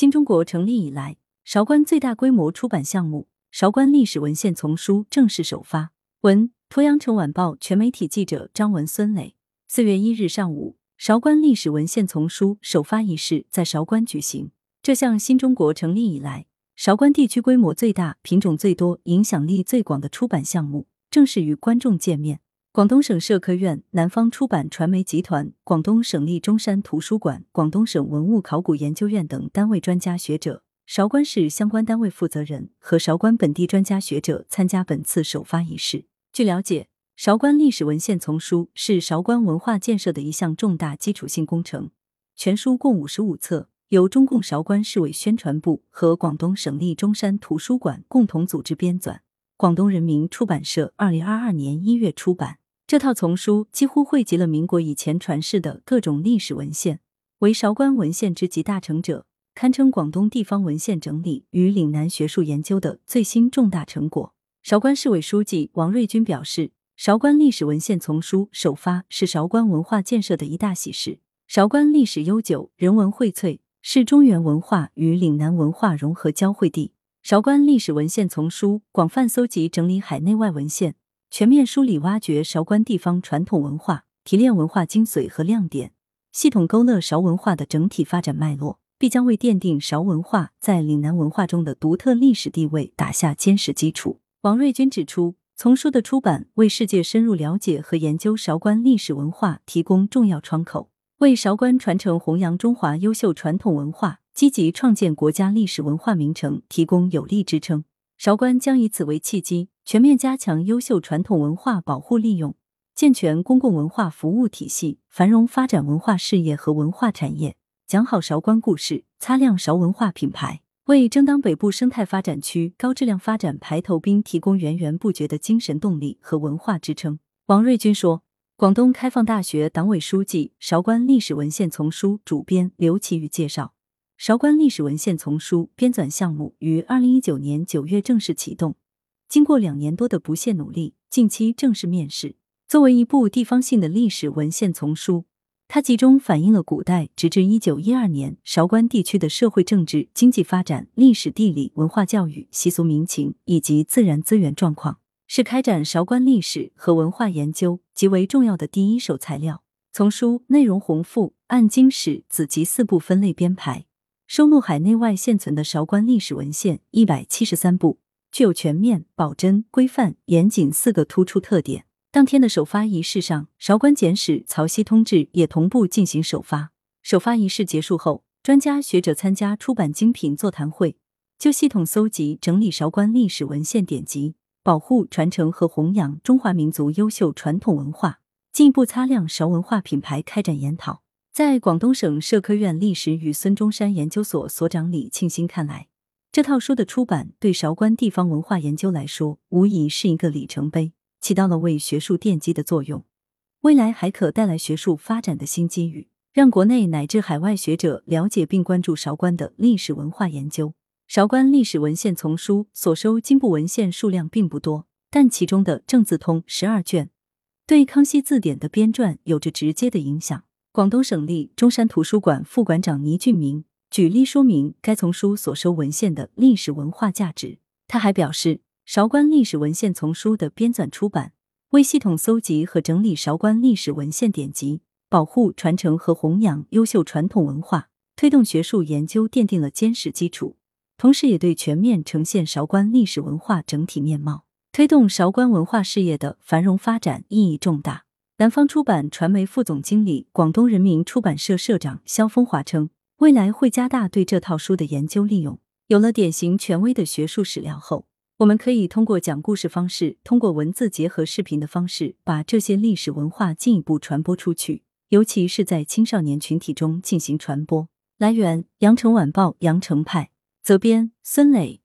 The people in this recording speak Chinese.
新中国成立以来，韶关最大规模出版项目《韶关历史文献丛书》正式首发。文：鄱阳城晚报全媒体记者张文孙磊。四月一日上午，韶关历史文献丛书首发仪式在韶关举行。这项新中国成立以来，韶关地区规模最大、品种最多、影响力最广的出版项目正式与观众见面。广东省社科院、南方出版传媒集团、广东省立中山图书馆、广东省文物考古研究院等单位专家学者，韶关市相关单位负责人和韶关本地专家学者参加本次首发仪式。据了解，韶关历史文献丛书是韶关文化建设的一项重大基础性工程，全书共五十五册，由中共韶关市委宣传部和广东省立中山图书馆共同组织编纂，广东人民出版社二零二二年一月出版。这套丛书几乎汇集了民国以前传世的各种历史文献，为韶关文献之集大成者，堪称广东地方文献整理与岭南学术研究的最新重大成果。韶关市委书记王瑞军表示，韶关历史文献丛书首发是韶关文化建设的一大喜事。韶关历史悠久，人文荟萃，是中原文化与岭南文化融合交汇地。韶关历史文献丛书广泛搜集整理海内外文献。全面梳理挖掘韶关地方传统文化，提炼文化精髓和亮点，系统勾勒韶文化的整体发展脉络，必将为奠定韶文化在岭南文化中的独特历史地位打下坚实基础。王瑞军指出，丛书的出版为世界深入了解和研究韶关历史文化提供重要窗口，为韶关传承弘扬中华优秀传统文化、积极创建国家历史文化名城提供有力支撑。韶关将以此为契机。全面加强优秀传统文化保护利用，健全公共文化服务体系，繁荣发展文化事业和文化产业，讲好韶关故事，擦亮韶文化品牌，为争当北部生态发展区高质量发展排头兵提供源源不绝的精神动力和文化支撑。王瑞军说，广东开放大学党委书记、韶关历史文献丛书主编刘奇宇介绍，韶关历史文献丛书编纂项目于二零一九年九月正式启动。经过两年多的不懈努力，近期正式面世。作为一部地方性的历史文献丛书，它集中反映了古代直至一九一二年韶关地区的社会政治经济发展、历史地理文化教育、习俗民情以及自然资源状况，是开展韶关历史和文化研究极为重要的第一手材料。丛书内容宏富，按经史子集四部分类编排，收录海内外现存的韶关历史文献一百七十三部。具有全面、保真、规范、严谨四个突出特点。当天的首发仪式上，韶关简史《曹溪通志》也同步进行首发。首发仪式结束后，专家学者参加出版精品座谈会，就系统搜集整理韶关历史文献典籍，保护、传承和弘扬中华民族优秀传统文化，进一步擦亮韶文化品牌开展研讨。在广东省社科院历史与孙中山研究所所长李庆新看来。这套书的出版对韶关地方文化研究来说，无疑是一个里程碑，起到了为学术奠基的作用。未来还可带来学术发展的新机遇，让国内乃至海外学者了解并关注韶关的历史文化研究。韶关历史文献丛书所收经部文献数量并不多，但其中的《正字通》十二卷，对康熙字典的编撰有着直接的影响。广东省立中山图书馆副馆长倪俊明。举例说明该丛书所收文献的历史文化价值。他还表示，韶关历史文献丛书的编纂出版，为系统搜集和整理韶关历史文献典籍，保护、传承和弘扬优秀传统文化，推动学术研究奠定了坚实基础。同时，也对全面呈现韶关历史文化整体面貌、推动韶关文化事业的繁荣发展意义重大。南方出版传媒副总经理、广东人民出版社社长肖风华称。未来会加大对这套书的研究利用。有了典型权威的学术史料后，我们可以通过讲故事方式，通过文字结合视频的方式，把这些历史文化进一步传播出去，尤其是在青少年群体中进行传播。来源：羊城晚报羊城派，责编：孙磊。